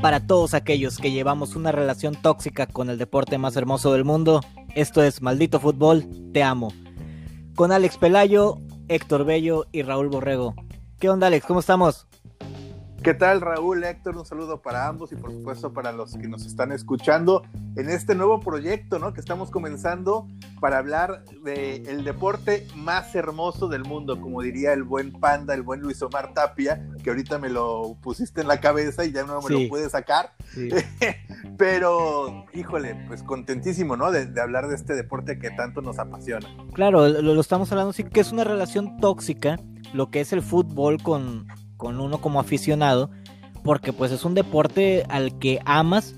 Para todos aquellos que llevamos una relación tóxica con el deporte más hermoso del mundo, esto es Maldito Fútbol, te amo. Con Alex Pelayo, Héctor Bello y Raúl Borrego. ¿Qué onda Alex? ¿Cómo estamos? ¿Qué tal Raúl, Héctor? Un saludo para ambos y por supuesto para los que nos están escuchando en este nuevo proyecto ¿no? que estamos comenzando para hablar del deporte más hermoso del mundo, como diría el buen panda, el buen Luis Omar Tapia, que ahorita me lo pusiste en la cabeza y ya no me lo pude sacar. Pero, híjole, pues contentísimo, ¿no? De, hablar de este deporte que tanto nos apasiona. Claro, lo, lo estamos hablando, sí que es una relación tóxica, lo que es el fútbol con con uno como aficionado, porque pues es un deporte al que amas,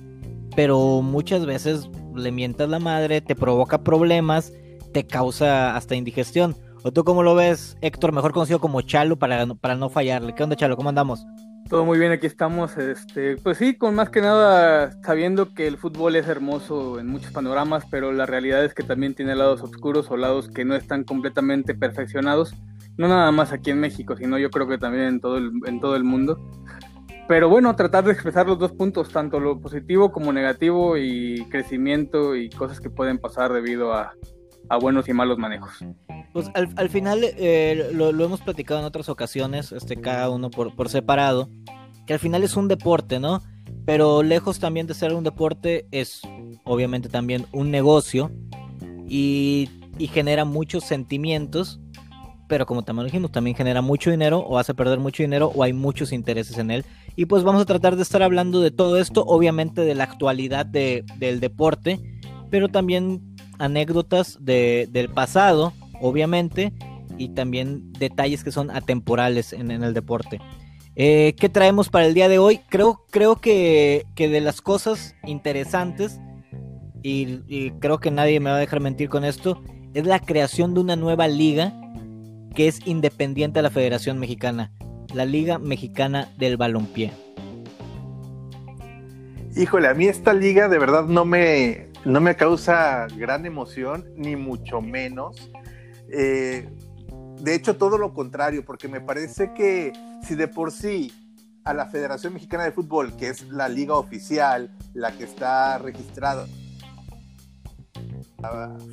pero muchas veces le mientas la madre, te provoca problemas, te causa hasta indigestión. ¿O tú cómo lo ves, Héctor, mejor conocido como Chalo, para, para no fallarle? ¿Qué onda, Chalo? ¿Cómo andamos? Todo muy bien, aquí estamos. Este, pues sí, con más que nada sabiendo que el fútbol es hermoso en muchos panoramas, pero la realidad es que también tiene lados oscuros o lados que no están completamente perfeccionados no nada más aquí en México, sino yo creo que también en todo el, en todo el mundo. Pero bueno, tratar de expresar los dos puntos, tanto lo positivo como negativo y crecimiento y cosas que pueden pasar debido a, buenos y malos manejos. Pues al, final eh, lo, hemos platicado en otras ocasiones, este, cada uno por, por separado, que al final es un deporte, ¿no? Pero lejos también de ser un deporte, es obviamente también un negocio y, y genera muchos sentimientos pero como también dijimos, también genera mucho dinero o hace perder mucho dinero o hay muchos intereses en él. Y pues vamos a tratar de estar hablando de todo esto, obviamente de la actualidad del deporte, pero también anécdotas del pasado, obviamente, y también detalles que son atemporales en, el deporte. Eh, ¿Qué traemos para el día de hoy? Creo, creo que, de las cosas interesantes, y, y creo que nadie me va a dejar mentir con esto, es la creación de una nueva liga que es independiente a la Federación Mexicana, la Liga Mexicana del Balompié. Híjole, a mí esta liga de verdad no me, no me causa gran emoción, ni mucho menos. Eh, de hecho, todo lo contrario, porque me parece que si de por sí a la Federación Mexicana de Fútbol, que es la liga oficial, la que está registrada,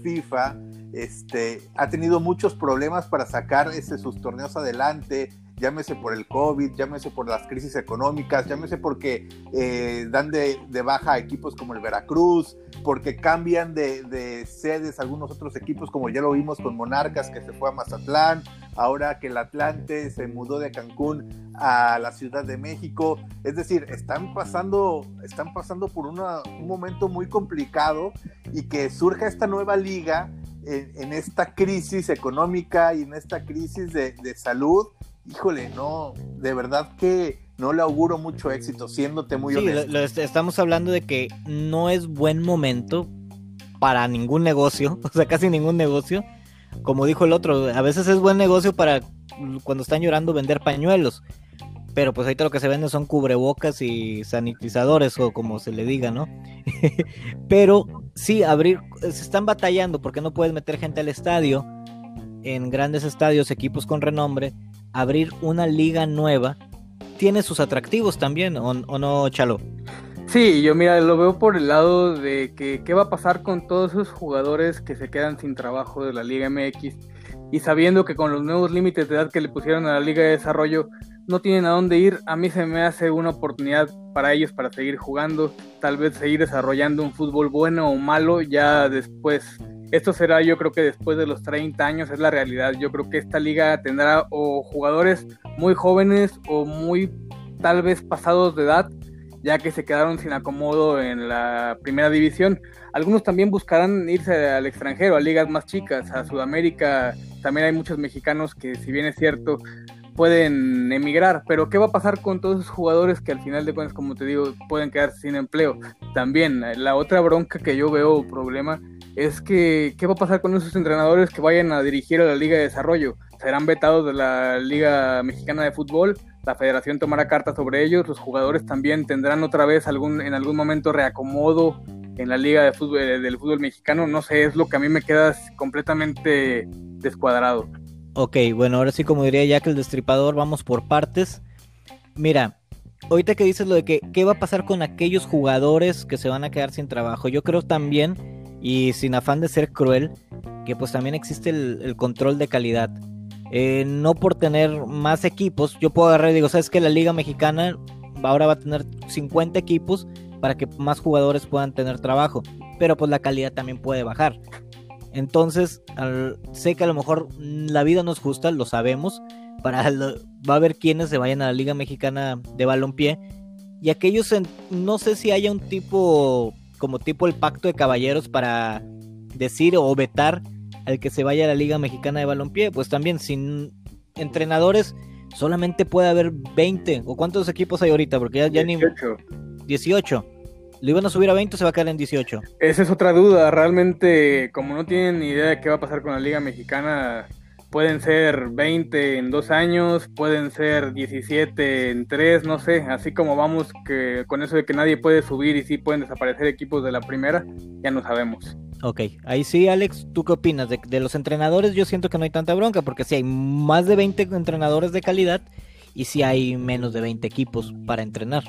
FIFA, este, ha tenido muchos problemas para sacar ese, sus torneos adelante, llámese por el COVID, llámese por las crisis económicas, llámese porque eh, dan de, baja a equipos como el Veracruz, porque cambian de, de, sedes algunos otros equipos, como ya lo vimos con Monarcas, que se fue a Mazatlán, ahora que el Atlante se mudó de Cancún a la Ciudad de México. Es decir, están pasando, están pasando por un momento muy complicado y que surja esta nueva liga en, esta crisis económica y en esta crisis de, salud, híjole, no, de verdad que no le auguro mucho éxito, siéndote muy honesto. estamos hablando de que no es buen momento para ningún negocio, o sea, casi ningún negocio. Como dijo el otro, a veces es buen negocio para cuando están llorando vender pañuelos, pero pues ahorita lo que se vende son cubrebocas y sanitizadores o como se le diga, ¿no? pero sí, abrir, se están batallando porque no puedes meter gente al estadio, en grandes estadios, equipos con renombre, abrir una liga nueva tiene sus atractivos también, ¿o, no, Chalo? Sí, yo mira, lo veo por el lado de que qué va a pasar con todos esos jugadores que se quedan sin trabajo de la Liga MX y sabiendo que con los nuevos límites de edad que le pusieron a la Liga de Desarrollo, no tienen a dónde ir, a mí se me hace una oportunidad para ellos para seguir jugando, tal vez seguir desarrollando un fútbol bueno o malo ya después. Esto será yo creo que después de los 30 años es la realidad. Yo creo que esta liga tendrá o jugadores muy jóvenes o muy tal vez pasados de edad, ya que se quedaron sin acomodo en la primera división. Algunos también buscarán irse al extranjero, a ligas más chicas, a Sudamérica. También hay muchos mexicanos que si bien es cierto pueden emigrar, pero ¿qué va a pasar con todos esos jugadores que al final de cuentas, como te digo, pueden quedar sin empleo? También, la otra bronca que yo veo problema es que, ¿qué va a pasar con esos entrenadores que vayan a dirigir a la Liga de Desarrollo? ¿Serán vetados de la Liga Mexicana de Fútbol? La federación tomará carta sobre ellos, los jugadores también tendrán otra vez algún, en algún momento reacomodo en la Liga de Fútbol, del Fútbol Mexicano, no sé, es lo que a mí me queda completamente descuadrado. Ok, bueno, ahora sí como diría Jack el Destripador, vamos por partes. Mira, ahorita que dices lo de que qué va a pasar con aquellos jugadores que se van a quedar sin trabajo, yo creo también, y sin afán de ser cruel, que pues también existe el, control de calidad. Eh, no por tener más equipos, yo puedo agarrar y digo, ¿sabes que La Liga Mexicana ahora va a tener 50 equipos para que más jugadores puedan tener trabajo, pero pues la calidad también puede bajar. Entonces, sé que a lo mejor la vida no es justa, lo sabemos, para va a haber quienes se vayan a la Liga Mexicana de Balompié y aquellos no sé si haya un tipo como tipo el pacto de caballeros para decir o vetar al que se vaya a la Liga Mexicana de Balompié, pues también sin entrenadores solamente puede haber 20 o cuántos equipos hay ahorita porque ya, ya 18. ni 18 lo iban a subir a 20 o se va a quedar en 18 esa es otra duda realmente como no tienen ni idea de qué va a pasar con la liga mexicana pueden ser 20 en dos años, pueden ser 17 en tres, no sé, así como vamos que con eso de que nadie puede subir y sí pueden desaparecer equipos de la primera, ya no sabemos. Ok, ahí sí, Alex, ¿tú qué opinas? De, los entrenadores yo siento que no hay tanta bronca, porque sí hay más de 20 entrenadores de calidad y sí hay menos de 20 equipos para entrenar.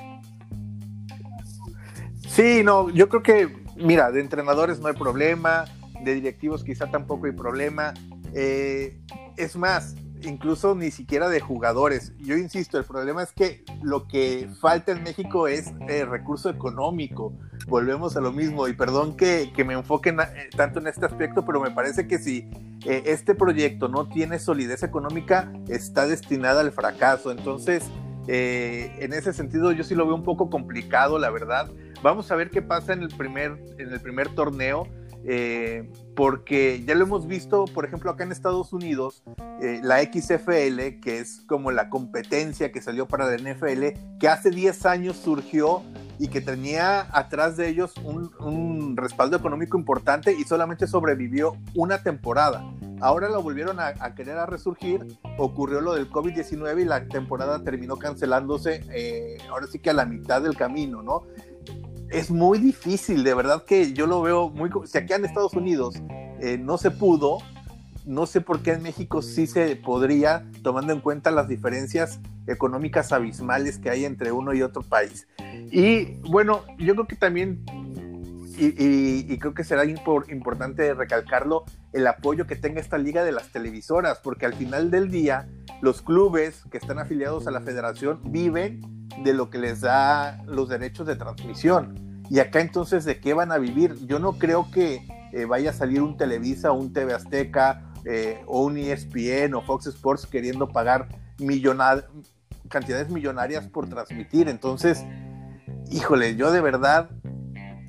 Sí, no, yo creo que, mira, de entrenadores no hay problema, de directivos quizá tampoco hay problema. Eh, es más, incluso ni siquiera de jugadores. Yo insisto, el problema es que lo que falta en México es eh, recurso económico. Volvemos a lo mismo y perdón que, me enfoquen eh, tanto en este aspecto, pero me parece que si este proyecto no tiene solidez económica, está destinada al fracaso. Entonces, en ese sentido, yo sí lo veo un poco complicado, la verdad. Vamos a ver qué pasa en el primer, en el primer torneo eh, porque ya lo hemos visto, por ejemplo, acá en Estados Unidos, eh, la XFL, que es como la competencia que salió para la NFL, que hace 10 años surgió y que tenía atrás de ellos un, respaldo económico importante y solamente sobrevivió una temporada. Ahora lo volvieron a, querer a resurgir, ocurrió lo del COVID-19 y la temporada terminó cancelándose, eh, ahora sí que a la mitad del camino, ¿no? Es muy difícil, de verdad que yo lo veo muy... Si aquí en Estados Unidos eh, no se pudo, no sé por qué en México sí se podría, tomando en cuenta las diferencias económicas abismales que hay entre uno y otro país. Y bueno, yo creo que también, y, creo que será importante recalcarlo, el apoyo que tenga esta liga de las televisoras, porque al final del día, los clubes que están afiliados a la federación viven de lo que les da los derechos de transmisión. Y acá entonces, ¿de qué van a vivir? Yo no creo que eh, vaya a salir un Televisa, un TV Azteca, eh, o un ESPN o Fox Sports queriendo pagar cantidades millonarias por transmitir. Entonces, híjole, yo de verdad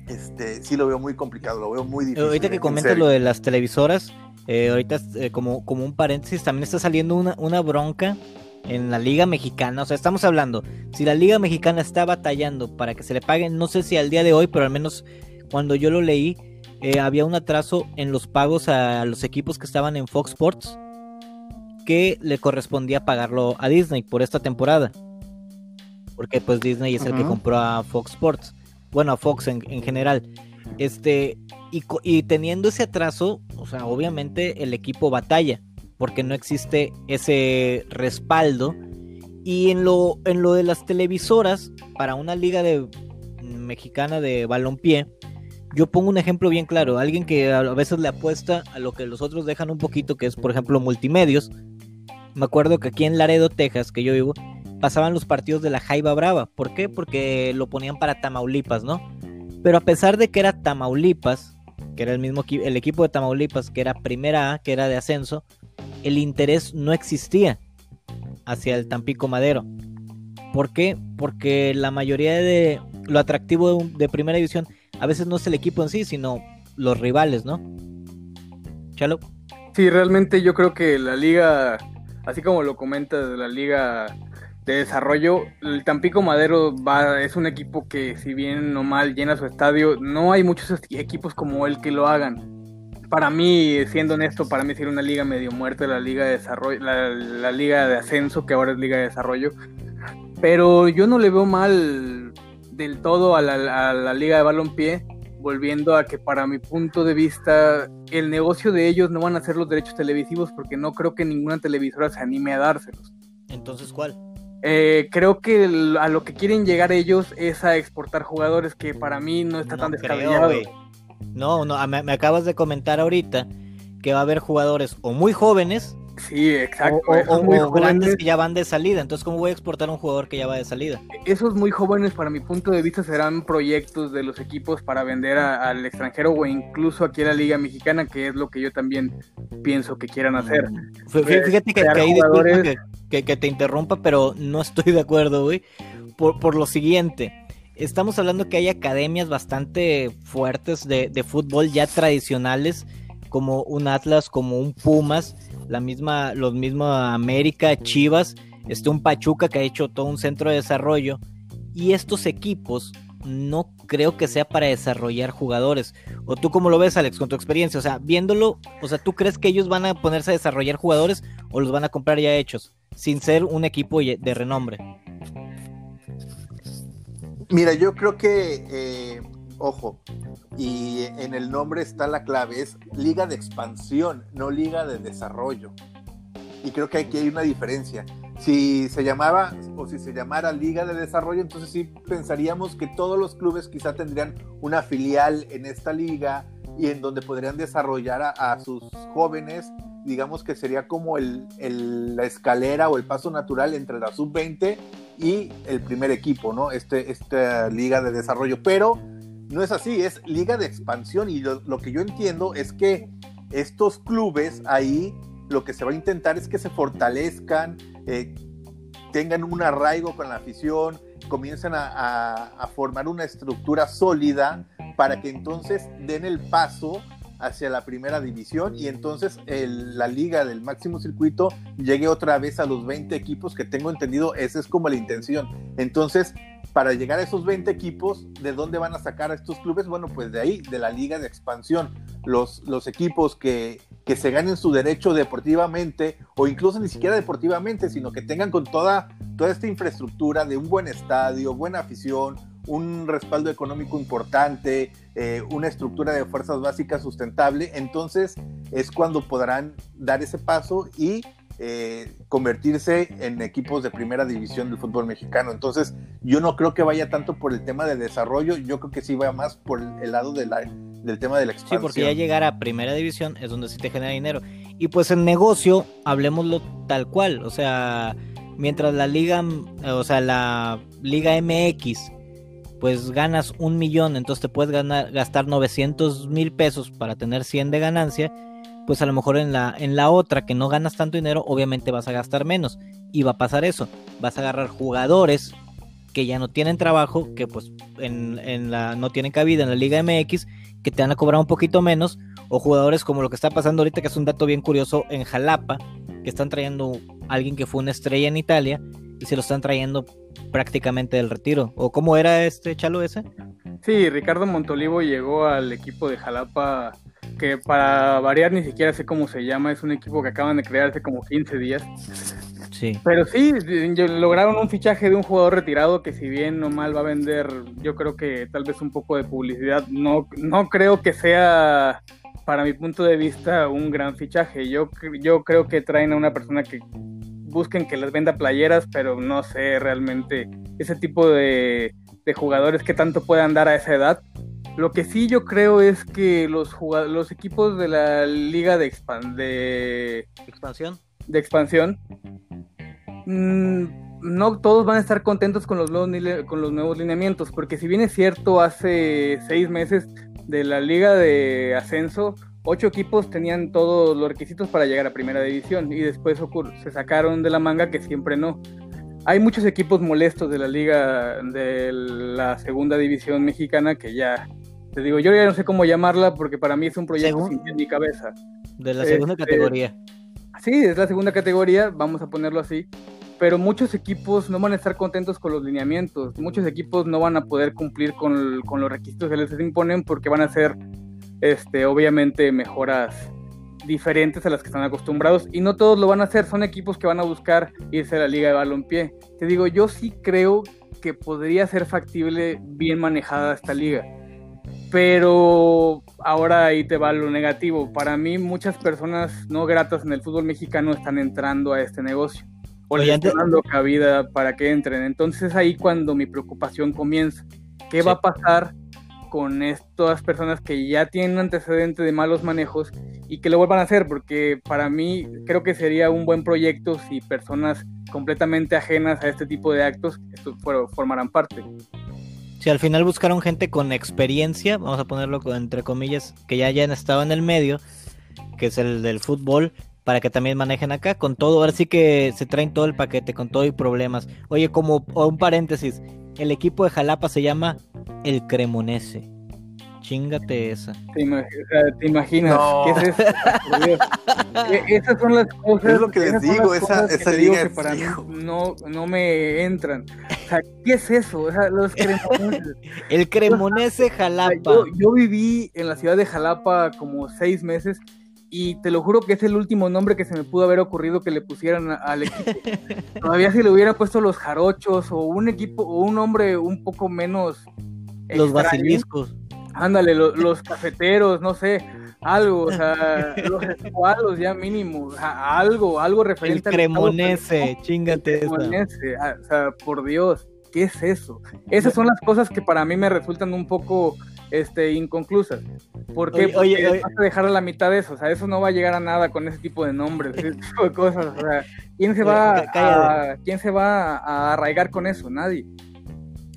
este, sí lo veo muy complicado, lo veo muy difícil. Ahorita que comentas lo de las televisoras, eh, ahorita como, como un paréntesis, también está saliendo una, una bronca en la Liga Mexicana. O sea, estamos hablando, si la Liga Mexicana está batallando para que se le paguen, no sé si al día de hoy, pero al menos cuando yo lo leí, eh, había un atraso en los pagos a los equipos que estaban en Fox Sports que le correspondía pagarlo a Disney por esta temporada. Porque pues Disney es el que compró a Fox Sports. Bueno, a Fox en, general. Este, y, y teniendo ese atraso, o sea, obviamente el equipo batalla porque no existe ese respaldo. Y en lo, en lo de las televisoras, para una liga de, mexicana de balompié, yo pongo un ejemplo bien claro. Alguien que a veces le apuesta a lo que los otros dejan un poquito, que es por ejemplo multimedios. Me acuerdo que aquí en Laredo, Texas, que yo vivo, pasaban los partidos de la Jaiba Brava. ¿Por qué? Porque lo ponían para Tamaulipas, ¿no? Pero a pesar de que era Tamaulipas, que era el mismo el equipo de Tamaulipas, que era primera A, que era de ascenso, el interés no existía hacia el Tampico Madero. ¿Por qué? Porque la mayoría de lo atractivo de, primera división a veces no es el equipo en sí, sino los rivales, ¿no? Chalo. Sí, realmente yo creo que la liga, así como lo comenta de la liga de desarrollo, el Tampico Madero va, es un equipo que si bien no mal llena su estadio, no hay muchos equipos como él que lo hagan para mí, siendo honesto, para mí sería una liga medio muerta la liga de desarrollo, la, liga de ascenso, que ahora es liga de desarrollo. Pero yo no le veo mal del todo a la, liga de balompié, volviendo a que para mi punto de vista, el negocio de ellos no van a ser los derechos televisivos, porque no creo que ninguna televisora se anime a dárselos. Entonces, ¿cuál? Eh, creo que a lo que quieren llegar ellos es a exportar jugadores que para mí no está tan descabellado. no, no, me, acabas de comentar ahorita que va a haber jugadores o muy jóvenes Sí, exacto. O, grandes que ya van de salida. Entonces, ¿cómo voy a exportar a un jugador que ya va de salida? Esos muy jóvenes, para mi punto de vista, serán proyectos de los equipos para vender al extranjero o incluso aquí a la Liga Mexicana, que es lo que yo también pienso que quieran hacer. Fíjate que, que, que, te interrumpa, pero no estoy de acuerdo, güey. Por, por lo siguiente. Estamos hablando que hay academias bastante fuertes de, de fútbol ya tradicionales, como un Atlas, como un Pumas, la misma, los mismos América, Chivas, este, un Pachuca que ha hecho todo un centro de desarrollo. Y estos equipos no creo que sea para desarrollar jugadores. ¿O tú cómo lo ves, Alex, con tu experiencia? O sea, viéndolo, o sea, ¿tú crees que ellos van a ponerse a desarrollar jugadores o los van a comprar ya hechos, sin ser un equipo de renombre? Mira, yo creo que, eh, ojo, y en el nombre está la clave, es liga de expansión, no liga de desarrollo. Y creo que aquí hay una diferencia. Si se llamaba o si se llamara liga de desarrollo, entonces sí pensaríamos que todos los clubes quizá tendrían una filial en esta liga y en donde podrían desarrollar a, sus jóvenes digamos que sería como el, la escalera o el paso natural entre la sub-20 y el primer equipo, ¿no? Este, esta liga de desarrollo. Pero no es así, es liga de expansión y lo, que yo entiendo es que estos clubes ahí lo que se va a intentar es que se fortalezcan, eh, tengan un arraigo con la afición, comiencen a, formar una estructura sólida para que entonces den el paso hacia la primera división y entonces la liga del máximo circuito llegue otra vez a los 20 equipos que tengo entendido, esa es como la intención. Entonces, para llegar a esos 20 equipos, ¿de dónde van a sacar a estos clubes? Bueno, pues de ahí, de la liga de expansión. Los, los equipos que, que se ganen su derecho deportivamente, o incluso ni siquiera deportivamente, sino que tengan con toda, toda esta infraestructura de un buen estadio, buena afición, un respaldo económico importante, eh, una estructura de fuerzas básicas sustentable, entonces es cuando podrán dar ese paso y eh, convertirse en equipos de primera división del fútbol mexicano. Entonces, yo no creo que vaya tanto por el tema de desarrollo, yo creo que sí va más por el lado de la, del tema de la expansión. Sí, porque ya llegar a primera división es donde sí te genera dinero. Y pues en negocio, hablemoslo tal cual, o sea, mientras la liga, o sea, la liga MX, pues ganas un millón, entonces te puedes ganar, gastar 900 mil pesos para tener 100 de ganancia pues a lo mejor en la, en la otra que no ganas tanto dinero, obviamente vas a gastar menos. Y va a pasar eso. Vas a agarrar jugadores que ya no tienen trabajo, que pues en, la, no tienen cabida en la Liga MX, que te van a cobrar un poquito menos, o jugadores como lo que está pasando ahorita, que es un dato bien curioso en Jalapa, que están trayendo a alguien que fue una estrella en Italia se lo están trayendo prácticamente del retiro. ¿O cómo era este chalo ese? Sí, Ricardo Montolivo llegó al equipo de Jalapa que para variar ni siquiera sé cómo se llama, es un equipo que acaban de crear hace como 15 días. Sí. Pero sí, lograron un fichaje de un jugador retirado que si bien no mal va a vender, yo creo que tal vez un poco de publicidad, no, no creo que sea, para mi punto de vista, un gran fichaje. Yo, yo creo que traen a una persona que busquen que les venda playeras, pero no sé realmente ese tipo de, de jugadores que tanto puedan dar a esa edad. Lo que sí yo creo es que los los equipos de la liga de, expansión de expansión mm, no todos van a estar contentos con los nuevos con los nuevos lineamientos porque si bien es cierto hace seis meses de la liga de ascenso ocho equipos tenían todos los requisitos para llegar a primera división y después se sacaron de la manga que siempre no hay muchos equipos molestos de la liga de la segunda división mexicana que ya te digo, yo ya no sé cómo llamarla porque para mí es un proyecto sin mi cabeza. De la segunda este, categoría. Sí, es la segunda categoría, vamos a ponerlo así. Pero muchos equipos no van a estar contentos con los lineamientos. Muchos equipos no van a poder cumplir con, con los requisitos que les imponen porque van a ser, este, obviamente, mejoras diferentes a las que están acostumbrados y no todos lo van a hacer, son equipos que van a buscar irse a la liga de balompié. Te digo, yo sí creo que podría ser factible bien manejada esta liga. Pero ahora ahí te va lo negativo. Para mí muchas personas no gratas en el fútbol mexicano están entrando a este negocio. o les está dando cabida para que entren. Entonces es ahí cuando mi preocupación comienza. ¿Qué va a pasar con estas personas que ya tienen un antecedente de malos manejos y que lo vuelvan a hacer? Porque para mí creo que sería un buen proyecto si personas completamente ajenas a este tipo de actos formaran parte. Si al final buscaron gente con experiencia, vamos a ponerlo entre comillas, que ya hayan estado en el medio, que es el del fútbol, para que también manejen acá con todo. Ahora sí que se traen todo el paquete, con todo y problemas. Oye, como un paréntesis, el equipo de Jalapa se llama el Cremonese. Chingate esa. ¿Te, imaginas? ¿Qué es eso? E, esas son las cosas. Es lo que les digo, esa, esa liga que para mí no, no me entran. O sea, ¿qué es eso? O sea, los cremoneses. El Cremonese Jalapa. Yo, yo viví en la ciudad de Jalapa como seis meses y te lo juro que es el último nombre que se me pudo haber ocurrido que le pusieran al equipo. Todavía si le hubiera puesto los jarochos o un equipo o un nombre un poco menos los basiliscos. Ándale, los cafeteros, no sé, algo, o sea, los escualos ya mínimo, algo, algo referente el cremonese, chingate cremonese, ah, o sea, por Dios, ¿qué es eso? Esas son las cosas que para mí me resultan un poco este, inconclusas. ¿Por qué? Oye, Porque vas a dejar a la mitad de eso, o sea, eso no va a llegar a nada con ese tipo de nombres, ese tipo de cosas, o sea, ¿quién se va, a, ¿quién se va a arraigar con eso? Nadie.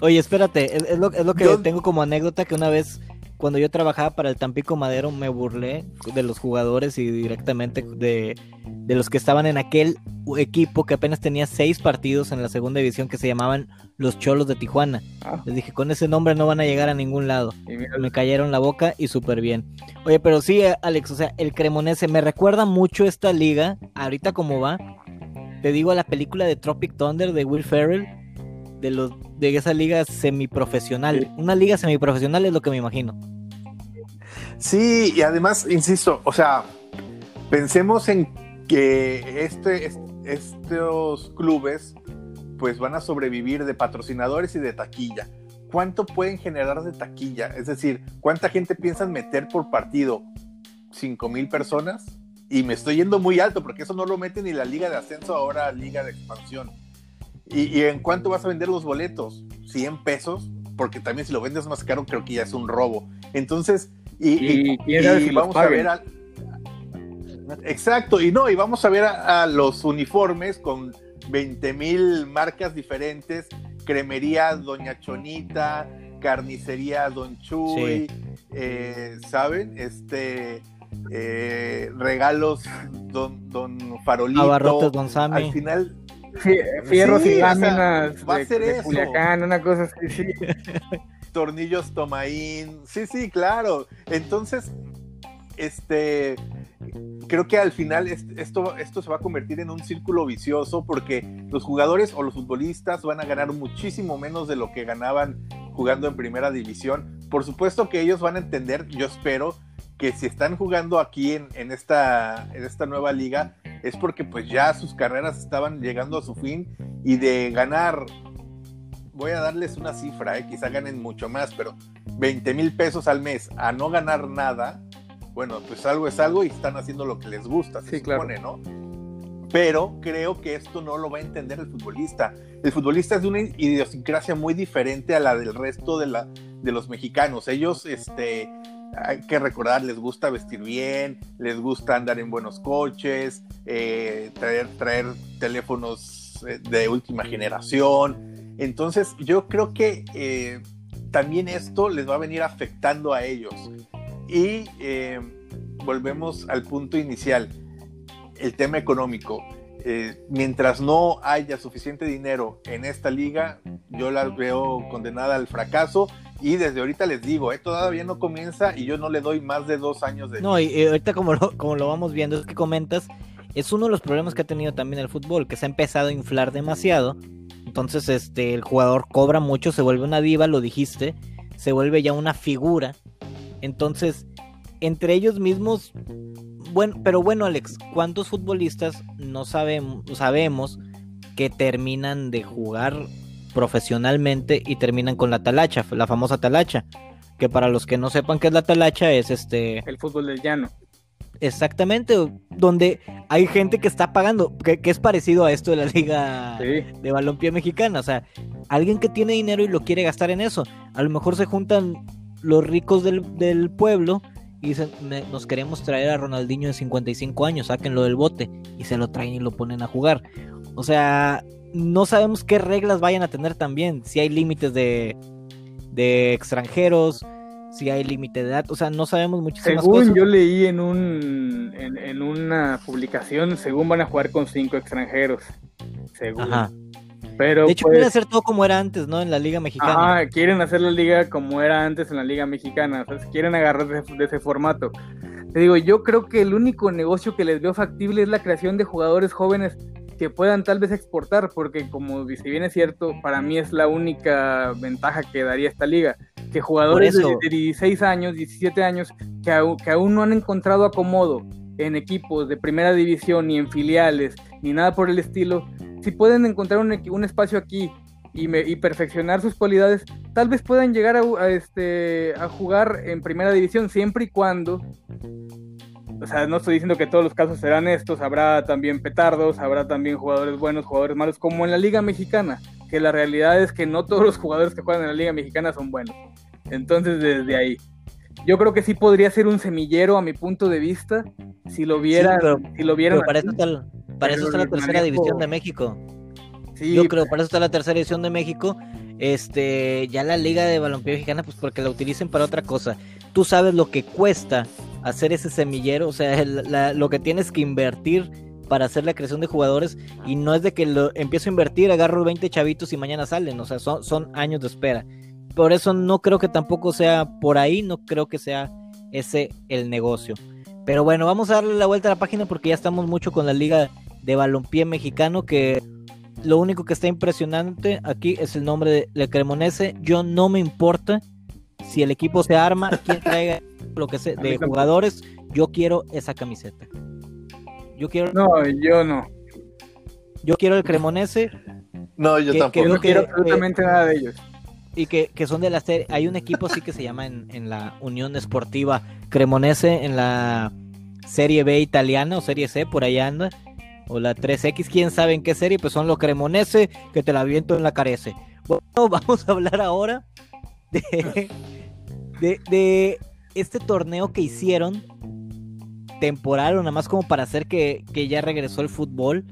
Oye, espérate, es, lo, es lo, que tengo como anécdota que una vez cuando yo trabajaba para el Tampico Madero me burlé de los jugadores y directamente de, de, los que estaban en aquel equipo que apenas tenía seis partidos en la segunda división que se llamaban los Cholos de Tijuana. Ah. Les dije, con ese nombre no van a llegar a ningún lado. Me cayeron la boca y súper bien. Oye, pero sí, Alex, o sea, el Cremonese me recuerda mucho esta liga, ahorita como va. Te digo, la película de Tropic Thunder de Will Ferrell, de los de esa liga semiprofesional. Una liga semiprofesional es lo que me imagino. Sí, y además, insisto, o sea, pensemos en que este, estos clubes pues van a sobrevivir de patrocinadores y de taquilla. ¿Cuánto pueden generar de taquilla? Es decir, ¿cuánta gente piensan meter por partido? ¿Cinco mil personas? Y me estoy yendo muy alto porque eso no lo mete ni la liga de ascenso, ahora liga de expansión. ¿Y, en cuánto vas a vender los boletos? ¿100 pesos? Porque también si lo vendes más caro creo que ya es un robo. Entonces, y, vamos a ver Exacto, y no, y vamos a ver a, los uniformes con 20 mil marcas diferentes, cremería Doña Chonita, carnicería Don Chuy, eh, ¿saben? Este, eh, regalos Don, don Farolito. Abarrotes Don Sammy. Al final, fierros y láminas va a ser eso. una cosa así, sí. Tornillos Tomaín, sí, sí, claro. Entonces, este, creo que al final esto, esto se va a convertir en un círculo vicioso porque los jugadores o los futbolistas van a ganar muchísimo menos de lo que ganaban jugando en primera división. Por supuesto que ellos van a entender, yo espero, que si están jugando aquí en, en, esta, en esta nueva liga es porque pues ya sus carreras estaban llegando a su fin y de ganar, voy a darles una cifra, eh, quizá ganen mucho más, pero 20 mil pesos al mes a no ganar nada, bueno, pues algo es algo y están haciendo lo que les gusta, se supone, ¿no? Pero creo que esto no lo va a entender el futbolista. El futbolista es de una idiosincrasia muy diferente a la del resto de, la, de los mexicanos. Ellos, este, hay que recordar, les gusta vestir bien, les gusta andar en buenos coches, eh, traer, traer teléfonos eh, de última generación. Entonces, yo creo que eh, también esto les va a venir afectando a ellos. Y volvemos al punto inicial, el tema económico. mientras no haya suficiente dinero en esta liga, yo la veo condenada al fracaso y desde ahorita les digo, eh, todavía no comienza y yo no le doy más de dos años de... No, y, ahorita como lo, como lo vamos viendo, es que comentas, es uno de los problemas que ha tenido también el fútbol, que se ha empezado a inflar demasiado. Entonces, este, el jugador cobra mucho, se vuelve una diva, lo dijiste, se vuelve ya una figura. Entonces, entre ellos mismos, bueno, pero bueno, Alex, ¿cuántos futbolistas no sabemos, sabemos que terminan de jugar profesionalmente y terminan con la talacha, la famosa talacha, que para los que no sepan qué es la talacha es este... El fútbol del llano. Exactamente, donde hay gente que está pagando, que, es parecido a esto de la liga de balompié mexicana, o sea, alguien que tiene dinero y lo quiere gastar en eso, a lo mejor se juntan los ricos del, pueblo y dicen, nos queremos traer a Ronaldinho de 55 años, sáquenlo del bote y se lo traen y lo ponen a jugar. O sea, no sabemos qué reglas vayan a tener también, si hay límites de, de extranjeros, si hay límite de edad, o sea, no sabemos muchísimas según Según yo leí en un en, una publicación, según van a jugar con cinco extranjeros. Según. Pero de hecho, quieren pues hacer todo como era antes, ¿no? En la Liga Mexicana. Ah, quieren hacer la liga como era antes en la Liga Mexicana. O sea, quieren agarrar de, ese formato. Te digo, yo creo que el único negocio que les veo factible es la creación de jugadores jóvenes que puedan tal vez exportar, porque como si bien es cierto, para mí es la única ventaja que daría esta liga, que jugadores de, 16 años, 17 años, que, que aún no han encontrado acomodo en equipos de primera división, ni en filiales, ni nada por el estilo, si pueden encontrar un, un espacio aquí y, me, y, perfeccionar sus cualidades, tal vez puedan llegar a, este, a jugar en primera división siempre y cuando o sea, no estoy diciendo que todos los casos serán estos, habrá también petardos, habrá también jugadores buenos, jugadores malos, como en la Liga Mexicana, que la realidad es que no todos los jugadores que juegan en la Liga Mexicana son buenos. Entonces, desde ahí. Yo creo que sí podría ser un semillero a mi punto de vista, si lo vieran. si lo vieran para, eso está, para eso está la tercera división de México. Sí, Yo creo, para eso está la tercera división de México. Este, ya la Liga de Balompié Mexicana, pues porque la utilicen para otra cosa. Tú sabes lo que cuesta hacer ese semillero, o sea, lo que tienes que invertir para hacer la creación de jugadores y no es de que lo empiezo a invertir, agarro 20 chavitos y mañana salen, o sea, son, son años de espera. Por eso no creo que tampoco sea por ahí, no creo que sea ese el negocio. Pero bueno, vamos a darle la vuelta a la página porque ya estamos mucho con la liga de balompié mexicano que lo único que está impresionante aquí es el nombre de Le Cremonese. Yo no me importa si el equipo se arma, quien traiga lo que sea de jugadores, yo quiero esa camiseta. Yo quiero. No, yo no. Yo quiero el Cremonese. No, yo tampoco. no quiero absolutamente nada de ellos. Y que, son de la serie. Hay un equipo así que se llama en, la Unión Esportiva Cremonese, en la Serie B italiana o Serie C, por ahí anda. O la 3X, quién sabe en qué serie, pues son los Cremonese que te la viento en la carece. Bueno, vamos a hablar ahora de, de, este torneo que hicieron temporal o nada más como para hacer que, ya regresó el fútbol.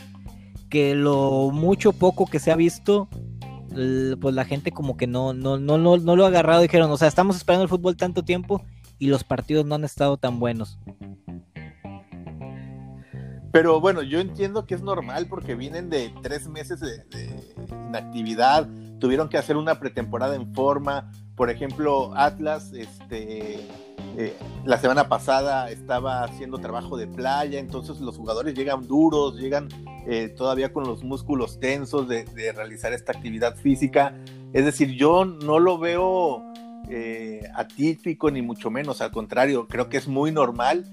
Que lo mucho poco que se ha visto, pues la gente como que no, no, no, no, no lo ha agarrado. Dijeron, o sea, estamos esperando el fútbol tanto tiempo y los partidos no han estado tan buenos. Pero bueno, yo entiendo que es normal porque vienen de tres meses de inactividad, tuvieron que hacer una pretemporada en forma, por ejemplo, Atlas, este, eh, la semana pasada estaba haciendo trabajo de playa, entonces los jugadores llegan duros, llegan eh, todavía con los músculos tensos de, realizar esta actividad física. Es decir, yo no lo veo eh, atípico ni mucho menos, al contrario, creo que es muy normal.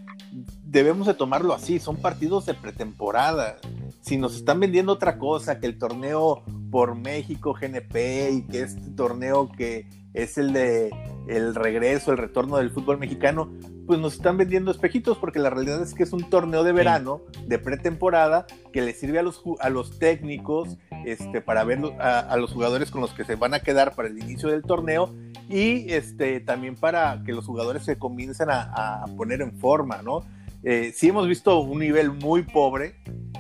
Debemos de tomarlo así, son partidos de pretemporada. Si nos están vendiendo otra cosa, que el torneo por México GNP y que este torneo que es el de el regreso, el retorno del fútbol mexicano, pues nos están vendiendo espejitos porque la realidad es que es un torneo de verano, de pretemporada, que le sirve a los, a los técnicos este, para ver a, los jugadores con los que se van a quedar para el inicio del torneo y este, también para que los jugadores se comiencen a, poner en forma, ¿no? Eh, sí hemos visto un nivel muy pobre,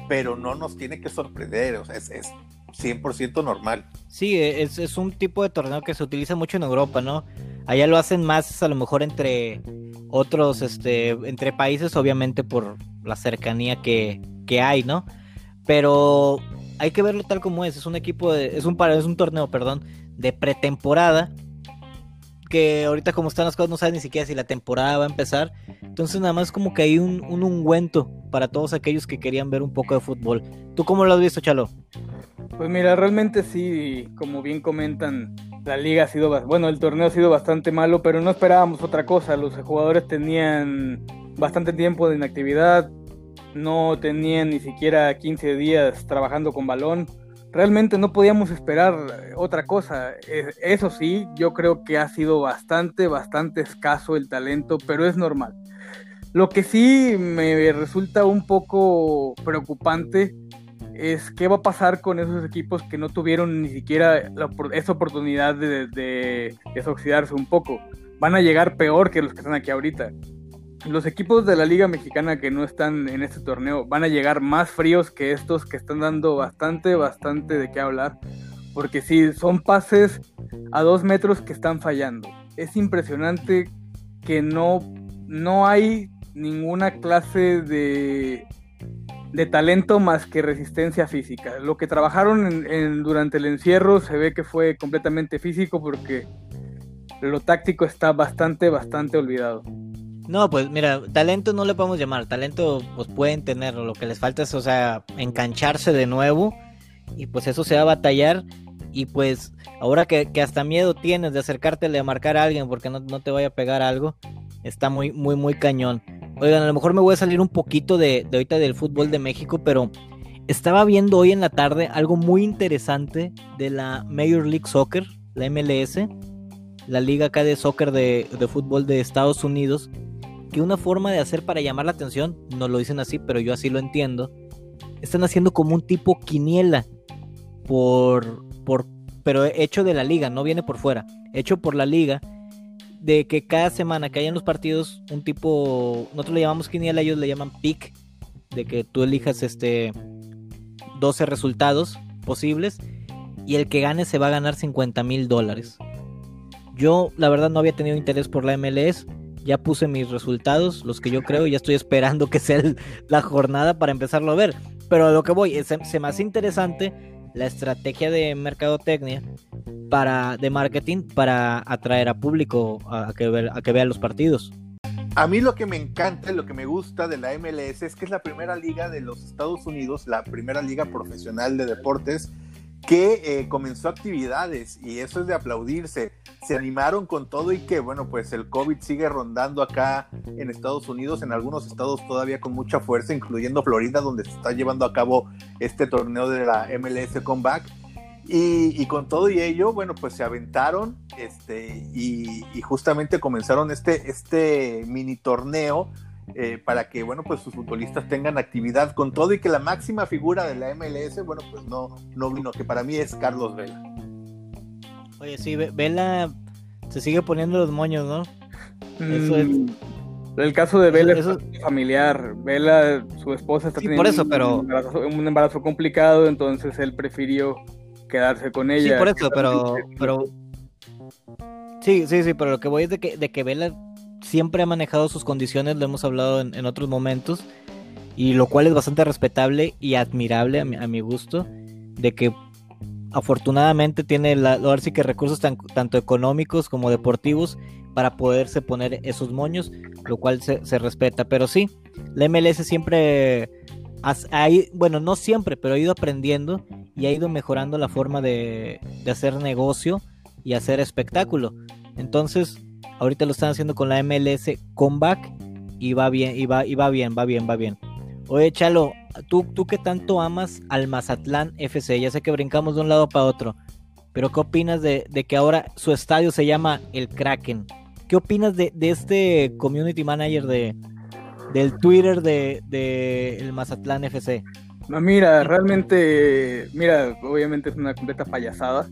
pero no nos tiene que sorprender, o sea, es, es 100% normal. Sí, es, es, un tipo de torneo que se utiliza mucho en Europa, ¿no? Allá lo hacen más a lo mejor entre otros, este, entre países, obviamente por la cercanía que, que hay, ¿no? Pero hay que verlo tal como es, es un equipo de, es un, es un torneo, perdón, de pretemporada que ahorita como están las cosas no saben ni siquiera si la temporada va a empezar. Entonces nada más como que hay un, un ungüento para todos aquellos que querían ver un poco de fútbol. ¿Tú cómo lo has visto, Chalo? Pues mira, realmente sí, como bien comentan, la liga ha sido, bueno, el torneo ha sido bastante malo, pero no esperábamos otra cosa. Los jugadores tenían bastante tiempo de inactividad, no tenían ni siquiera 15 días trabajando con balón. Realmente no podíamos esperar otra cosa. E, eso sí, yo creo que ha sido bastante, bastante escaso el talento, pero es normal. Lo que sí me resulta un poco preocupante es qué va a pasar con esos equipos que no tuvieron ni siquiera esa oportunidad de, de, desoxidarse un poco. Van a llegar peor que los que están aquí ahorita. Los equipos de la Liga Mexicana que no están en este torneo van a llegar más fríos que estos que están dando bastante, bastante de qué hablar. Porque sí, son pases a dos metros que están fallando. Es impresionante que no, no hay ninguna clase de de talento más que resistencia física. Lo que trabajaron en, durante el encierro se ve que fue completamente físico porque lo táctico está bastante, bastante olvidado. No, pues mira, talento no le podemos llamar, talento pues pueden tenerlo, lo que les falta es, o sea, engancharse de nuevo y pues eso se va a batallar y pues ahora que, hasta miedo tienes de acercártele a marcar a alguien porque no, no te vaya a pegar algo, está muy, muy, muy cañón. Oigan, a lo mejor me voy a salir un poquito de, ahorita del fútbol de México, pero estaba viendo hoy en la tarde algo muy interesante de la Major League Soccer, la MLS, la liga acá de soccer de, fútbol de Estados Unidos, que una forma de hacer para llamar la atención, no lo dicen así, pero yo así lo entiendo, están haciendo como un tipo quiniela por, por, pero hecho de la liga, no viene por fuera, hecho por la liga de que cada semana que hayan los partidos, un tipo, nosotros le llamamos quiniela, ellos le llaman pick, de que tú elijas este 12 resultados posibles y el que gane se va a ganar 50 mil dólares. Yo la verdad no había tenido interés por la MLS, ya puse mis resultados, los que yo creo, y ya estoy esperando que sea la jornada para empezarlo a ver. Pero a lo que voy, se, se interesante la estrategia de mercadotecnia para, de marketing para atraer a público a, que, a que vean los partidos. A mí lo que me encanta, lo que me gusta de la MLS es que es la primera liga de los Estados Unidos, la primera liga profesional de deportes que eh, comenzó actividades y eso es de aplaudirse. Se animaron con todo y que, bueno, pues el COVID sigue rondando acá en Estados Unidos, en algunos estados todavía con mucha fuerza, incluyendo Florida, donde se está llevando a cabo este torneo de la MLS Comeback. Y, con todo y ello, bueno, pues se aventaron este, y, justamente comenzaron este, este mini torneo eh, para que, bueno, pues sus futbolistas tengan actividad con todo y que la máxima figura de la MLS, bueno, pues no, no vino, que para mí es Carlos Vela. Oye, sí, Vela se sigue poniendo los moños, ¿no? Eso es... Mm, el caso de Vela es familiar. Vela, su esposa está teniendo un embarazo complicado, entonces él prefirió quedarse con ella. Sí, por eso, pero, pero... Sí, sí, sí, pero lo que voy es de que, de que Vela siempre ha manejado sus condiciones, lo hemos hablado en, otros momentos, y lo cual es bastante respetable y admirable a mi, gusto, de que afortunadamente tiene la, lo sí que recursos tanto económicos como deportivos para poderse poner esos moños, lo cual se, respeta. Pero sí, la MLS siempre ha, bueno, no siempre, pero ha ido aprendiendo y ha ido mejorando la forma de, hacer negocio y hacer espectáculo. Entonces, ahorita lo están haciendo con la MLS Comeback y va bien, y va, y va bien, va bien, va bien. Oye, Chalo, tú, tú que tanto amas al Mazatlán FC, ya sé que brincamos de un lado para otro, pero ¿qué opinas de, que ahora su estadio se llama el Kraken? ¿Qué opinas de, de este community manager de, del Twitter de, el Mazatlán FC. No, mira, realmente, mira, obviamente es una completa payasada.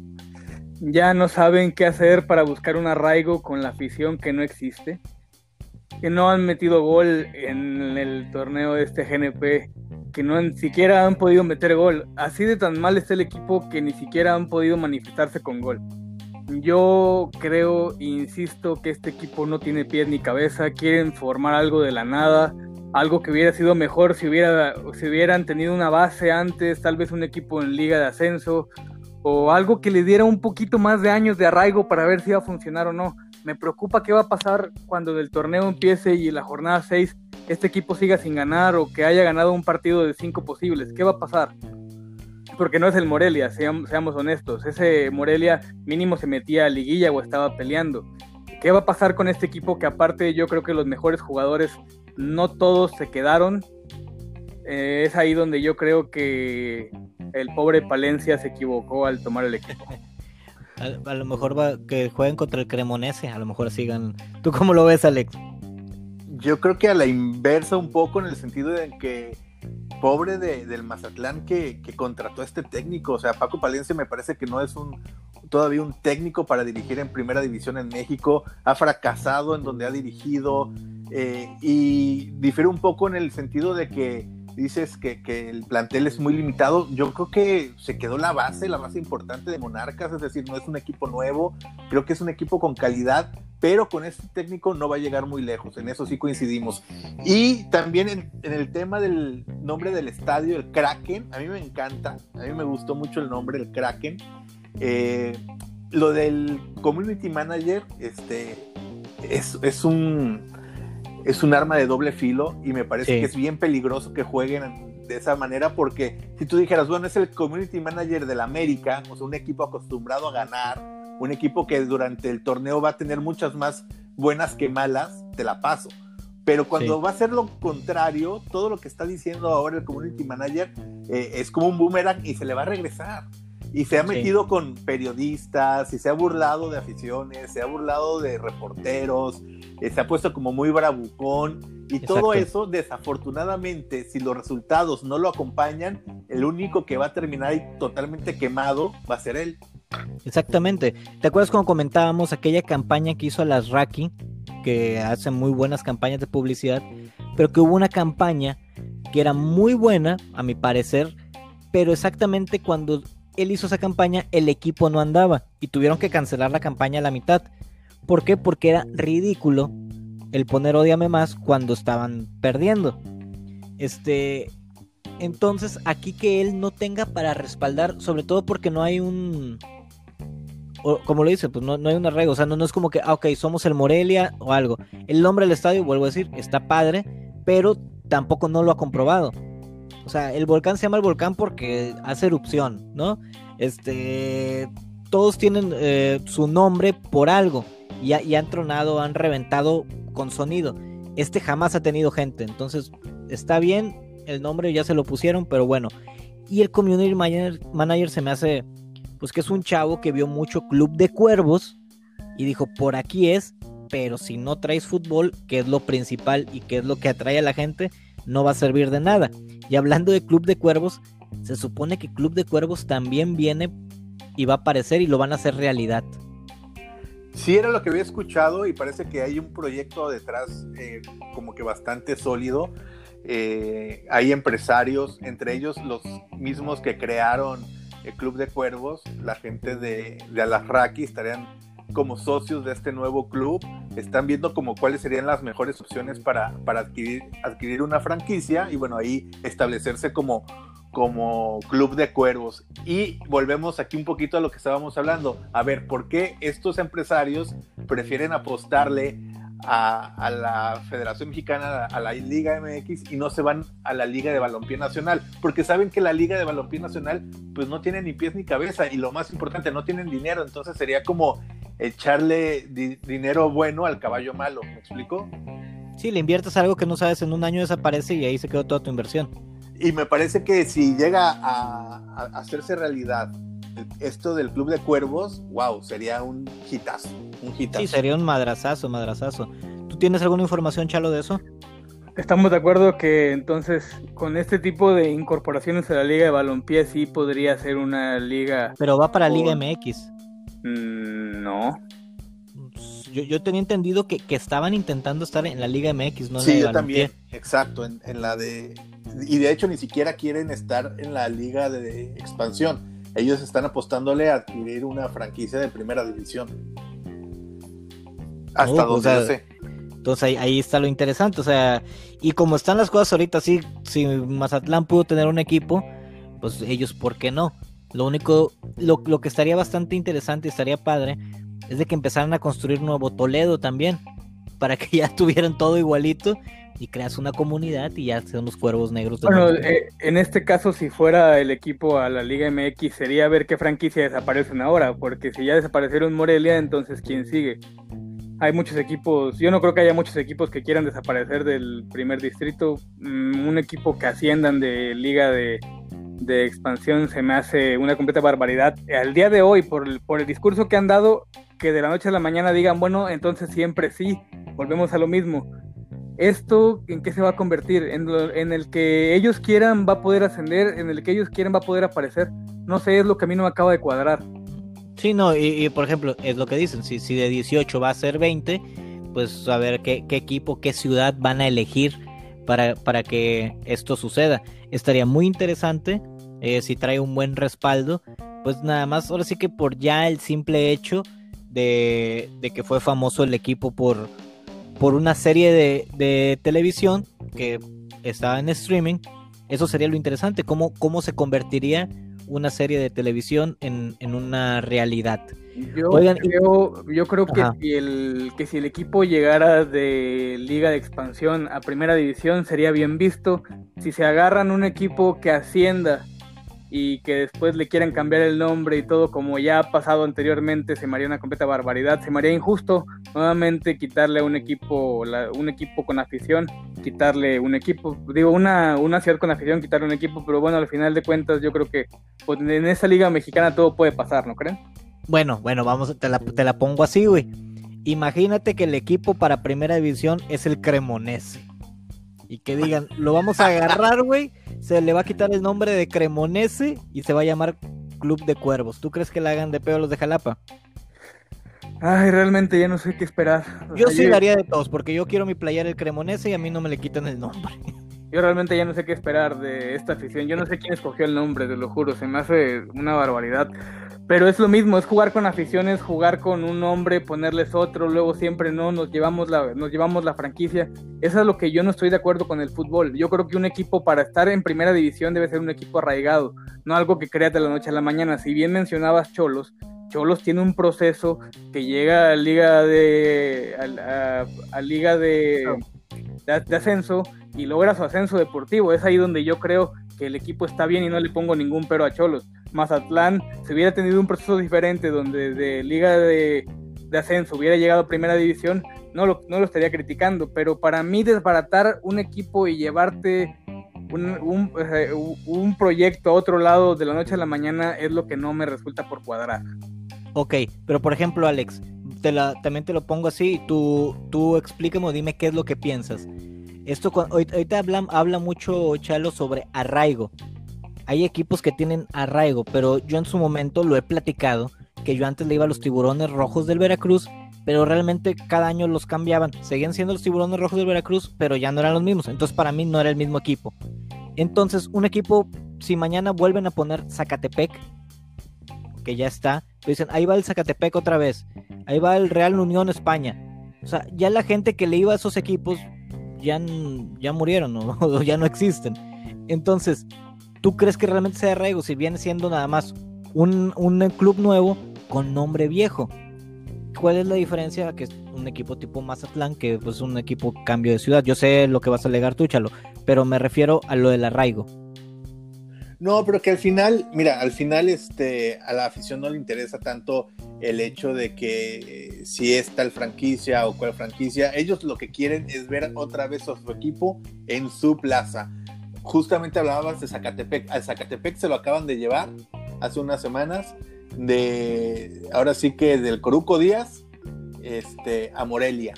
Ya no saben qué hacer para buscar un arraigo con la afición que no existe. Que no han metido gol en el torneo de este GNP. Que no ni siquiera han podido meter gol. Así de tan mal está el equipo que ni siquiera han podido manifestarse con gol. Yo creo, insisto, que este equipo no tiene pies ni cabeza, quieren formar algo de la nada, algo que hubiera sido mejor si, hubiera, si hubieran tenido una base antes, tal vez un equipo en liga de ascenso, o algo que le diera un poquito más de años de arraigo para ver si va a funcionar o no. Me preocupa qué va a pasar cuando el torneo empiece y la jornada 6 este equipo siga sin ganar o que haya ganado un partido de 5 posibles. ¿Qué va a pasar? porque no es el Morelia, seamos, honestos. Ese Morelia mínimo se metía a liguilla o estaba peleando. ¿Qué va a pasar con este equipo que aparte yo creo que los mejores jugadores no todos se quedaron? Eh, es ahí donde yo creo que el pobre Palencia se equivocó al tomar el equipo. A, lo mejor va, que jueguen contra el Cremonese, a lo mejor sigan. ¿Tú cómo lo ves, Alex? Yo creo que a la inversa un poco en el sentido de que pobre de, del Mazatlán que, que, contrató a este técnico. O sea, Paco Palencia me parece que no es un todavía un técnico para dirigir en primera división en México. Ha fracasado en donde ha dirigido eh, y difiere un poco en el sentido de que dices que, que, el plantel es muy limitado. Yo creo que se quedó la base, la base importante de Monarcas, es decir, no es un equipo nuevo, creo que es un equipo con calidad, pero con este técnico no va a llegar muy lejos, en eso sí coincidimos. Y también en, el tema del nombre del estadio, el Kraken, a mí me encanta, a mí me gustó mucho el nombre, el Kraken. Eh, lo del community manager, este, es, es un es un arma de doble filo y me parece que es bien peligroso que jueguen de esa manera porque si tú dijeras, bueno, es el community manager del América, o sea, un equipo acostumbrado a ganar, un equipo que durante el torneo va a tener muchas más buenas que malas, te la paso. Pero cuando va a ser lo contrario, todo lo que está diciendo ahora el community manager eh, es como un boomerang y se le va a regresar. Y se ha metido con periodistas, y se ha burlado de aficiones, se ha burlado de reporteros, eh, se ha puesto como muy bravucón. Y todo eso, desafortunadamente, si los resultados no lo acompañan, el único que va a terminar ahí totalmente quemado va a ser él. Exactamente. ¿Te acuerdas cuando comentábamos aquella campaña que hizo a las Raki, que hace muy buenas campañas de publicidad, pero que hubo una campaña que era muy buena, a mi parecer, pero exactamente cuando él hizo esa campaña, el equipo no andaba y tuvieron que cancelar la campaña a la mitad. ¿Por qué? Porque era ridículo el poner odiame más cuando estaban perdiendo. Este, entonces aquí que él no tenga para respaldar, sobre todo porque no hay un, como lo dice, pues no, no hay un arreglo, o sea, no, no es como que, ah, ok, somos el Morelia o algo. El nombre del estadio, vuelvo a decir, está padre, pero tampoco no lo ha comprobado. O sea, el volcán se llama el volcán porque hace erupción, ¿no? Este, todos tienen eh, su nombre por algo y, han tronado, han reventado con sonido. Este jamás ha tenido gente, entonces está bien, el nombre ya se lo pusieron, pero bueno. Y el community manager, manager se me hace, pues que es un chavo que vio mucho Club de Cuervos y dijo, por aquí es, pero si no traes fútbol, que es lo principal y que es lo que atrae a la gente, no va a servir de nada. Y hablando de Club de Cuervos, se supone que Club de Cuervos también viene y va a aparecer y lo van a hacer realidad. Sí, era lo que había escuchado y parece que hay un proyecto detrás eh, como que bastante sólido. Eh, hay empresarios, entre ellos los mismos que crearon el Club de Cuervos, la gente de, de Alasraki estarían como socios de este nuevo club están viendo como cuáles serían las mejores opciones para, para adquirir, adquirir una franquicia y bueno, ahí establecerse como, como club de cuervos. Y volvemos aquí un poquito a lo que estábamos hablando. A ver, ¿por qué estos empresarios prefieren apostarle a, la Federación Mexicana, a la Liga MX y no se van a la Liga de Balompié Nacional, porque saben que la Liga de Balompié Nacional pues no tiene ni pies ni cabeza y lo más importante, no tienen dinero, entonces sería como echarle dinero bueno al caballo malo, ¿me explico? Sí, le inviertes algo que no sabes, en un año desaparece y ahí se quedó toda tu inversión. Y me parece que si llega a, hacerse realidad esto del Club de Cuervos, wow, sería un hitazo, un hitazo. Sí, sería un madrazazo, madrazazo. ¿Tú tienes alguna información, Chalo, de eso? Estamos de acuerdo que entonces con este tipo de incorporaciones a la Liga de Balompié sí podría ser una liga... Pero va para Liga MX. Mm, no. Yo, tenía entendido que, estaban intentando estar en la Liga MX, ¿no? Sí, yo también, exacto, en, la de... Y de hecho ni siquiera quieren estar en la Liga de Expansión. Ellos están apostándole a adquirir una franquicia de primera división. Hasta oh, donde sé. Entonces ahí, ahí, está lo interesante, o sea, y como están las cosas ahorita, sí, si Mazatlán pudo tener un equipo, pues ellos, ¿por qué no? Lo único, lo, lo que estaría bastante interesante y estaría padre es de que empezaran a construir nuevo Toledo también, para que ya tuvieran todo igualito y creas una comunidad y ya sean los cuervos negros. Bueno, eh, en este caso, si fuera el equipo a la Liga MX, sería ver qué franquicia desaparecen ahora, porque si ya desaparecieron Morelia, entonces ¿quién sigue? Hay muchos equipos, yo no creo que haya muchos equipos que quieran desaparecer del primer distrito. Mm, un equipo que asciendan de Liga de, de expansión se me hace una completa barbaridad. Al día de hoy, por el, por el discurso que han dado, que de la noche a la mañana digan, bueno, entonces siempre sí, volvemos a lo mismo. ¿Esto en qué se va a convertir? En, el que ellos quieran va a poder ascender, en el que ellos quieran va a poder aparecer. No sé, es lo que a mí no me acaba de cuadrar. Sí, no, y, por ejemplo, es lo que dicen, si, si de 18 va a ser 20, pues a ver qué, qué equipo, qué ciudad van a elegir para, para que esto suceda. Estaría muy interesante eh, si trae un buen respaldo, pues nada más, ahora sí que por ya el simple hecho de, de que fue famoso el equipo por, por una serie de, de, televisión que estaba en streaming, eso sería lo interesante, cómo, cómo se convertiría una serie de televisión en, una realidad. Yo, creo, yo creo que si, el, que si el equipo llegara de Liga de Expansión a Primera División sería bien visto. Si se agarran un equipo que ascienda y que después le quieran cambiar el nombre y todo como ya ha pasado anteriormente, se me haría una completa barbaridad, se me injusto nuevamente quitarle a un equipo, un equipo con afición, quitarle un equipo, digo, una, una ciudad con afición, quitarle un equipo, pero bueno, al final de cuentas yo creo que pues, en esa liga mexicana todo puede pasar, ¿no creen? Bueno, bueno, vamos, te la, te la pongo así, güey. Imagínate que el equipo para primera división es el Cremonese y que digan, lo vamos a agarrar, güey, se le va a quitar el nombre de Cremonese y se va a llamar Club de Cuervos. ¿Tú crees que le hagan de pedo los de Jalapa? Ay, realmente ya no sé qué esperar. yo sí daría de todos, porque yo quiero mi playar el Cremonese y a mí no me le quitan el nombre. Yo realmente ya no sé qué esperar de esta afición. Yo no sé quién escogió el nombre, te lo juro. Se me hace una barbaridad. Pero es lo mismo, es jugar con aficiones, jugar con un nombre, ponerles otro, luego siempre no, nos llevamos la, nos llevamos la franquicia. Eso es lo que yo no estoy de acuerdo con el fútbol. Yo creo que un equipo para estar en primera división debe ser un equipo arraigado, no algo que creas de la noche a la mañana. Si bien mencionabas Cholos, Cholos tiene un proceso que llega a liga de a, liga de, de, ascenso y logra su ascenso deportivo. Es ahí donde yo creo que el equipo está bien y no le pongo ningún pero a Cholos. Mazatlán, si hubiera tenido un proceso diferente donde de liga de, ascenso hubiera llegado a primera división, no lo, no lo estaría criticando, pero para mí desbaratar un equipo y llevarte un, un, proyecto a otro lado de la noche a la mañana es lo que no me resulta por cuadrar. Ok, pero por ejemplo, Alex, también te lo pongo así, tú, tú explícame o dime qué es lo que piensas. Esto ahorita habla, habla mucho Chalo sobre arraigo hay equipos que tienen arraigo, pero yo en su momento lo he platicado, que yo antes le iba a los tiburones rojos del Veracruz, pero realmente cada año los cambiaban. Seguían siendo los tiburones rojos del Veracruz, pero ya no eran los mismos. Entonces para mí no era el mismo equipo. Entonces un equipo, si mañana vuelven a poner Zacatepec, que ya está, dicen, ahí va el Zacatepec otra vez, ahí va el Real Unión España. O sea, ya la gente que le iba a esos equipos ya, ya murieron o ya no existen. Entonces, ¿Tú crees que realmente sea arraigo si viene siendo nada más un, club nuevo con nombre viejo? ¿Cuál es la diferencia que es un equipo tipo Mazatlán que es pues, un equipo cambio de ciudad? Yo sé lo que vas a alegar tú, Chalo, pero me refiero a lo del arraigo. No, pero que al final, mira, al final este, a la afición no le interesa tanto el hecho de que eh, si es tal franquicia o cual franquicia, ellos lo que quieren es ver otra vez a su equipo en su plaza justamente hablabas de Zacatepec. Al Zacatepec se lo acaban de llevar hace unas semanas de, ahora sí que del Coruco Díaz este, a Morelia.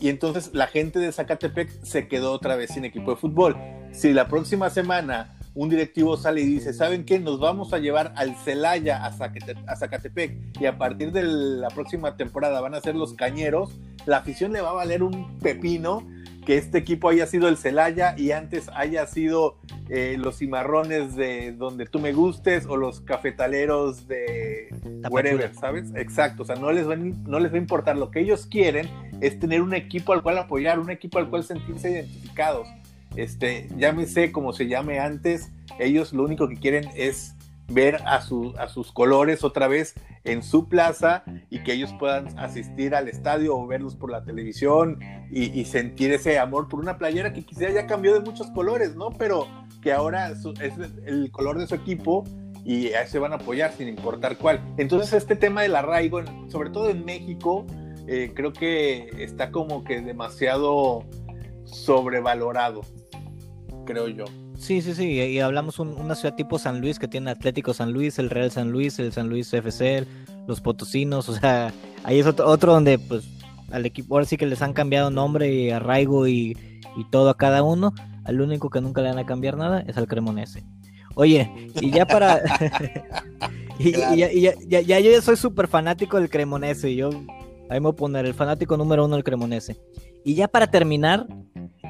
Y entonces la gente de Zacatepec se quedó otra vez sin equipo de fútbol. Si la próxima semana un directivo sale y dice, ¿saben qué? Nos vamos a llevar al Celaya a, Zacatepec y a partir de la próxima temporada van a ser los cañeros, la afición le va a valer un pepino que este equipo haya sido el Celaya y antes haya sido eh, los cimarrones de donde tú me gustes o los cafetaleros de wherever, ¿sabes? Exacto, o sea, no les, va, no les va a importar. Lo que ellos quieren es tener un equipo al cual apoyar, un equipo al cual sentirse identificados. Este, llámese como se llame antes, ellos lo único que quieren es ver a, sus colores otra vez en su plaza y que ellos puedan asistir al estadio o verlos por la televisión y, sentir ese amor por una playera que quizá ya cambió de muchos colores, ¿no? Pero que ahora es el color de su equipo y a se van a apoyar sin importar cuál. Entonces este tema del arraigo, sobre todo en México, eh, creo que está como que demasiado sobrevalorado, creo yo. Sí, sí, sí, y hablamos un, una ciudad tipo San Luis que tiene Atlético San Luis, el Real San Luis, el San Luis FC, los Potosinos, o sea, ahí es otro, donde pues al equipo, ahora sí que les han cambiado nombre y arraigo y, y todo a cada uno, al único que nunca le van a cambiar nada es al Cremonese. Oye, y ya para. y, ya, ya, ya, yo ya soy súper fanático del Cremonese. Yo ahí me voy a poner el fanático número uno del Cremonese. Y ya para terminar,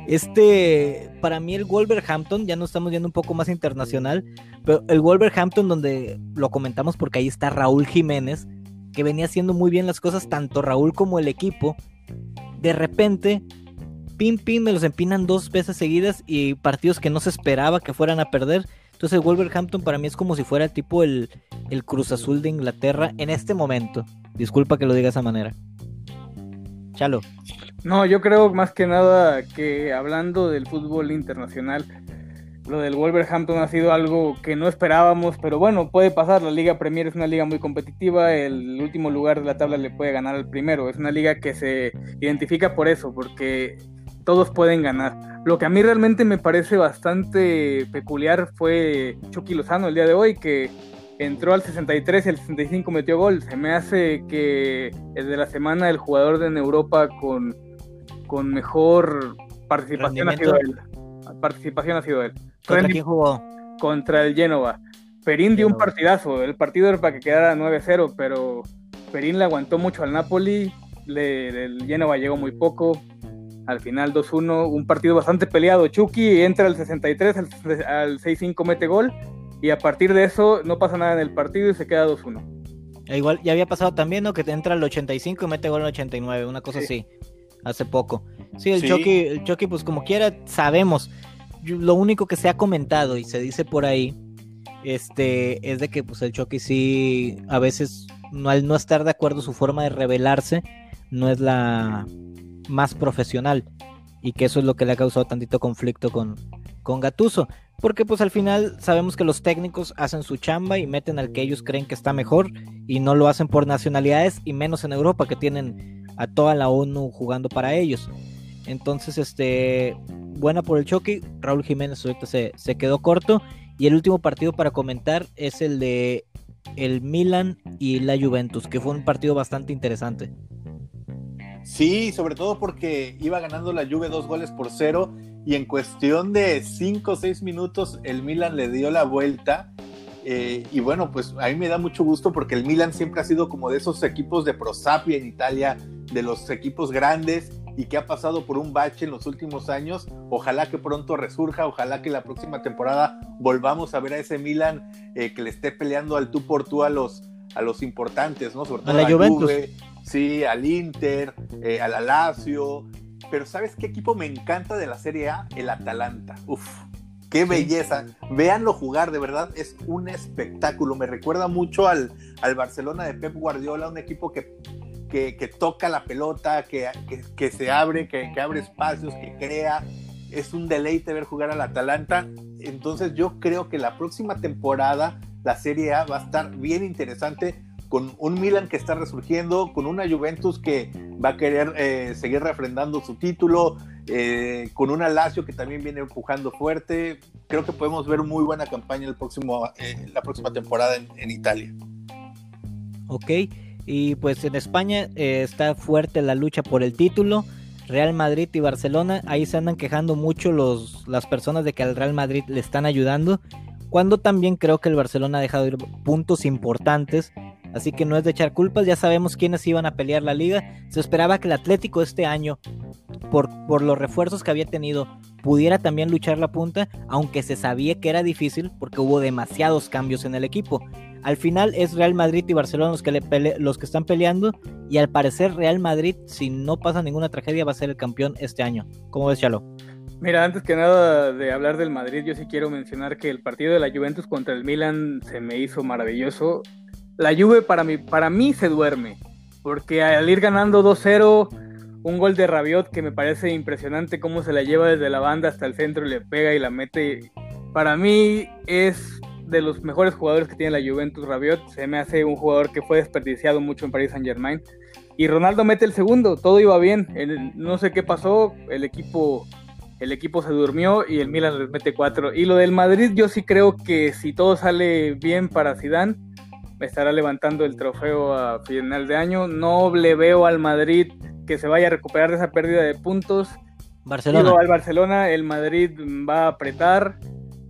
este, para mí el Wolverhampton, ya nos estamos yendo un poco más internacional, pero el Wolverhampton donde lo comentamos porque ahí está Raúl Jiménez, que venía haciendo muy bien las cosas, tanto Raúl como el equipo, de repente, pim pim, me los empinan dos veces seguidas y partidos que no se esperaba que fueran a perder. Entonces el Wolverhampton para mí es como si fuera tipo el, el Cruz Azul de Inglaterra en este momento. Disculpa que lo diga de esa manera. Chalo. No, yo creo más que nada que hablando del fútbol internacional, lo del Wolverhampton ha sido algo que no esperábamos, pero bueno, puede pasar. La Liga Premier es una liga muy competitiva, el último lugar de la tabla le puede ganar al primero. Es una liga que se identifica por eso, porque todos pueden ganar. Lo que a mí realmente me parece bastante peculiar fue Chucky Lozano el día de hoy, que entró al 63 y al 65 metió gol. Se me hace que desde la semana el jugador en Europa con, con mejor participación ha sido él. Participación ha sido él. ¿Contra quién jugó? Contra el Génova. Perín dio un partidazo. El partido era para que quedara 9-0, pero Perín le aguantó mucho al Napoli. Le, el Génova llegó muy poco. Al final 2-1, un partido bastante peleado. Chucky entra al 63, al, al 6-5 mete gol. Y a partir de eso no pasa nada en el partido y se queda 2-1. E igual ya había pasado también, ¿no? Que te entra al 85 y mete gol al 89, una cosa así. Hace poco. Sí, el Chucky, el Chucky, pues como quiera, sabemos lo único que se ha comentado y se dice por ahí este es de que pues el Chucky sí a veces no, al no estar de acuerdo su forma de revelarse no es la más profesional y que eso es lo que le ha causado tantito conflicto con, con Gatuso porque pues al final sabemos que los técnicos hacen su chamba y meten al que ellos creen que está mejor y no lo hacen por nacionalidades y menos en Europa que tienen a toda la ONU jugando para ellos entonces este buena por el choque. Raúl Jiménez ahorita se, se quedó corto. Y el último partido para comentar es el de el Milan y la Juventus, que fue un partido bastante interesante. Sí, sobre todo porque iba ganando la Juve dos goles por cero y en cuestión de cinco o seis minutos el Milan le dio la vuelta. Eh, y bueno, pues a mí me da mucho gusto porque el Milan siempre ha sido como de esos equipos de Prosapia en Italia, de los equipos grandes y que ha pasado por un bache en los últimos años. Ojalá que pronto resurja, ojalá que la próxima temporada volvamos a ver a ese Milan eh, que le esté peleando al tú por tú a los, a los importantes, ¿no? Sobre todo a la Juventus. sí, al Inter, eh, al Lazio. Pero ¿sabes qué equipo me encanta de la Serie A? El Atalanta. Uf, qué belleza. Véanlo jugar, de verdad, es un espectáculo. Me recuerda mucho al, al Barcelona de Pep Guardiola, un equipo que que, toca la pelota, que, que, se abre, que, abre espacios, que crea. Es un deleite ver jugar al Atalanta. Entonces yo creo que la próxima temporada la Serie A va a estar bien interesante con un Milan que está resurgiendo, con una Juventus que va a querer eh, seguir refrendando su título, eh, con una Lazio que también viene empujando fuerte. Creo que podemos ver muy buena campaña el próximo, eh, la próxima temporada en, Italia. Ok. Y pues en España está fuerte la lucha por el título. Real Madrid y Barcelona, ahí se andan quejando mucho los, las personas de que al Real Madrid le están ayudando. Cuando también creo que el Barcelona ha dejado ir puntos importantes. Así que no es de echar culpas, ya sabemos quiénes iban a pelear la liga. Se esperaba que el Atlético este año, por, por los refuerzos que había tenido, pudiera también luchar la punta, aunque se sabía que era difícil porque hubo demasiados cambios en el equipo. Al final es Real Madrid y Barcelona los que, le los que están peleando y al parecer Real Madrid, si no pasa ninguna tragedia, va a ser el campeón este año. ¿Cómo ves, Chalo? Mira, antes que nada de hablar del Madrid, yo sí quiero mencionar que el partido de la Juventus contra el Milan se me hizo maravilloso. La Juve para mí, para mí se duerme, porque al ir ganando 2-0, un gol de Rabiot que me parece impresionante cómo se la lleva desde la banda hasta el centro le pega y la mete. Para mí es de los mejores jugadores que tiene la Juventus Rabiot. Se me hace un jugador que fue desperdiciado mucho en Paris Saint Germain. Y Ronaldo mete el segundo, todo iba bien. no sé qué pasó, el equipo, el equipo se durmió y el Milan les mete cuatro. Y lo del Madrid, yo sí creo que si todo sale bien para Zidane, estará levantando el trofeo a final de año. No le veo al Madrid que se vaya a recuperar de esa pérdida de puntos. Barcelona. al Barcelona, el Madrid va a apretar.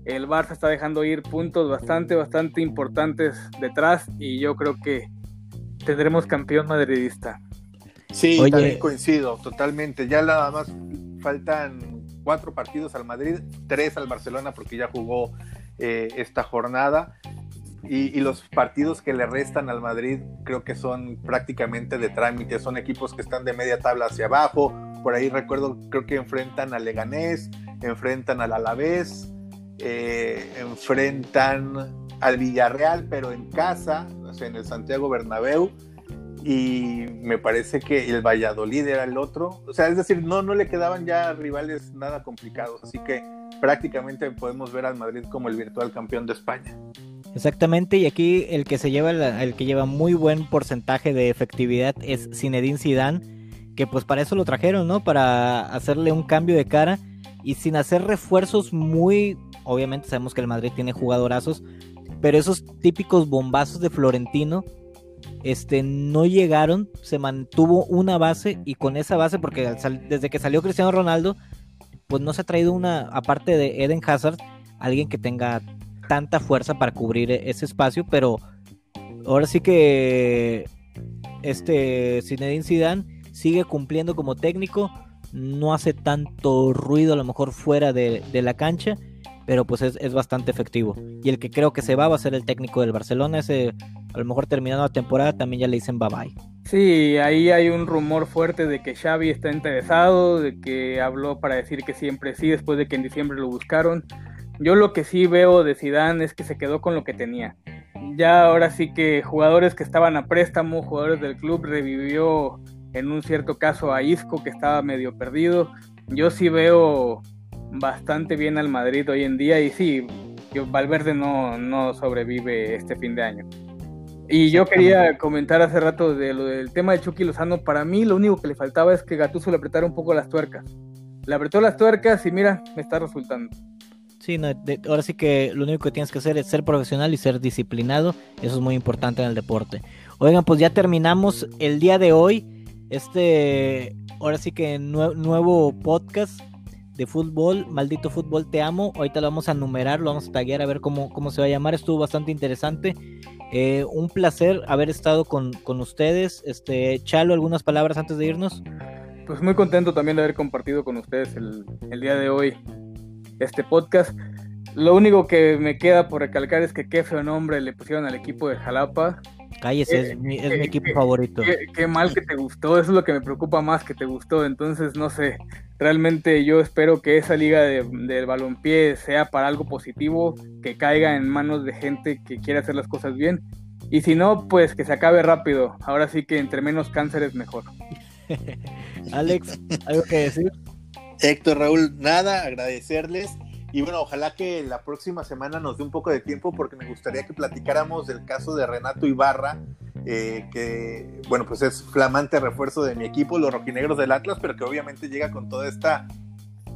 El Barça está dejando ir puntos bastante, bastante importantes detrás y yo creo que tendremos campeón madridista. Sí, también coincido totalmente. Ya nada más faltan cuatro partidos al Madrid, tres al Barcelona porque ya jugó eh, esta jornada. Y, los partidos que le restan al Madrid creo que son prácticamente de trámite, son equipos que están de media tabla hacia abajo. Por ahí recuerdo, creo que enfrentan al Leganés, enfrentan al Alavés, eh, enfrentan al Villarreal, pero en casa, en el Santiago Bernabéu y me parece que el Valladolid era el otro. O sea, es decir, no, no le quedaban ya rivales nada complicados, así que prácticamente podemos ver al Madrid como el virtual campeón de España. Exactamente, y aquí el que se lleva el que lleva muy buen porcentaje de efectividad es Zinedine Zidane, que pues para eso lo trajeron, ¿no? Para hacerle un cambio de cara y sin hacer refuerzos muy, obviamente sabemos que el Madrid tiene jugadorazos, pero esos típicos bombazos de Florentino este, no llegaron, se mantuvo una base y con esa base, porque desde que salió Cristiano Ronaldo, pues no se ha traído una, aparte de Eden Hazard, alguien que tenga tanta fuerza para cubrir e-, ese espacio, pero ahora sí que este Zinedine Zidane sigue cumpliendo como técnico, no hace tanto ruido a lo mejor fuera de, la cancha, pero pues es, es, bastante efectivo. Y el que creo que se va va a ser el técnico del Barcelona, ese a lo mejor terminando la temporada también ya le dicen bye bye. Sí, ahí hay un rumor fuerte de que Xavi está interesado, de que habló para decir que siempre sí, después de que en diciembre lo buscaron. Yo lo que sí veo de Zidane es que se quedó con lo que tenía. Ya ahora sí que jugadores que estaban a préstamo, jugadores del club, revivió en un cierto caso a Isco que estaba medio perdido. Yo sí veo bastante bien al Madrid hoy en día y sí, Valverde no, no sobrevive este fin de año. Y yo quería comentar hace rato de lo del tema de Chucky Lozano. Para mí lo único que le faltaba es que Gatuso le apretara un poco las tuercas. Le apretó las tuercas y mira, me está resultando. Sí, ahora sí que lo único que tienes que hacer es ser profesional y ser disciplinado. Eso es muy importante en el deporte. Oigan, pues ya terminamos el día de hoy. Este, ahora sí que nuevo podcast de fútbol, Maldito Fútbol Te Amo. Ahorita lo vamos a numerar, lo vamos a taguear a ver cómo, cómo se va a llamar. Estuvo bastante interesante. Eh, un placer haber estado con, ustedes. Este, Chalo, algunas palabras antes de irnos. Pues muy contento también de haber compartido con ustedes el, día de hoy este podcast. Lo único que me queda por recalcar es que qué feo nombre le pusieron al equipo de Jalapa. Cállese, es, mi, es mi equipo favorito. Qué, mal que te gustó, eso es lo que me preocupa más que te gustó. Entonces, no sé, realmente yo espero que esa liga de, del balompié sea para algo positivo, que caiga en manos de gente que quiere hacer las cosas bien. Y si no, pues que se acabe rápido. Ahora sí que entre menos cánceres mejor. Alex, ¿algo que decir? Héctor, Raúl, nada, agradecerles y bueno, ojalá que la próxima semana nos dé un poco de tiempo porque me gustaría que platicáramos del caso de Renato Ibarra, eh, que bueno, pues es flamante refuerzo de mi equipo, los rojinegros del Atlas, pero que obviamente llega con toda esta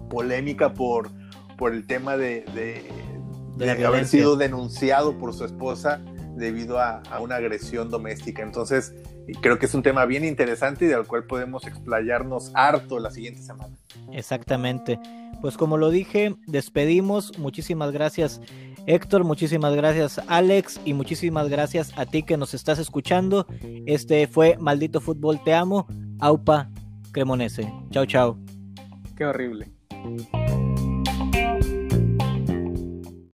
polémica por, por el tema de, de, haber sido denunciado por su esposa debido a, a, una agresión doméstica. Entonces, creo que es un tema bien interesante y del cual podemos explayarnos harto la siguiente semana. Exactamente. Pues como lo dije, despedimos. Muchísimas gracias Héctor, muchísimas gracias Alex y muchísimas gracias a ti que nos estás escuchando. Este fue Maldito Fútbol Te Amo, Aupa Cremonese. Chao, chao. Qué horrible.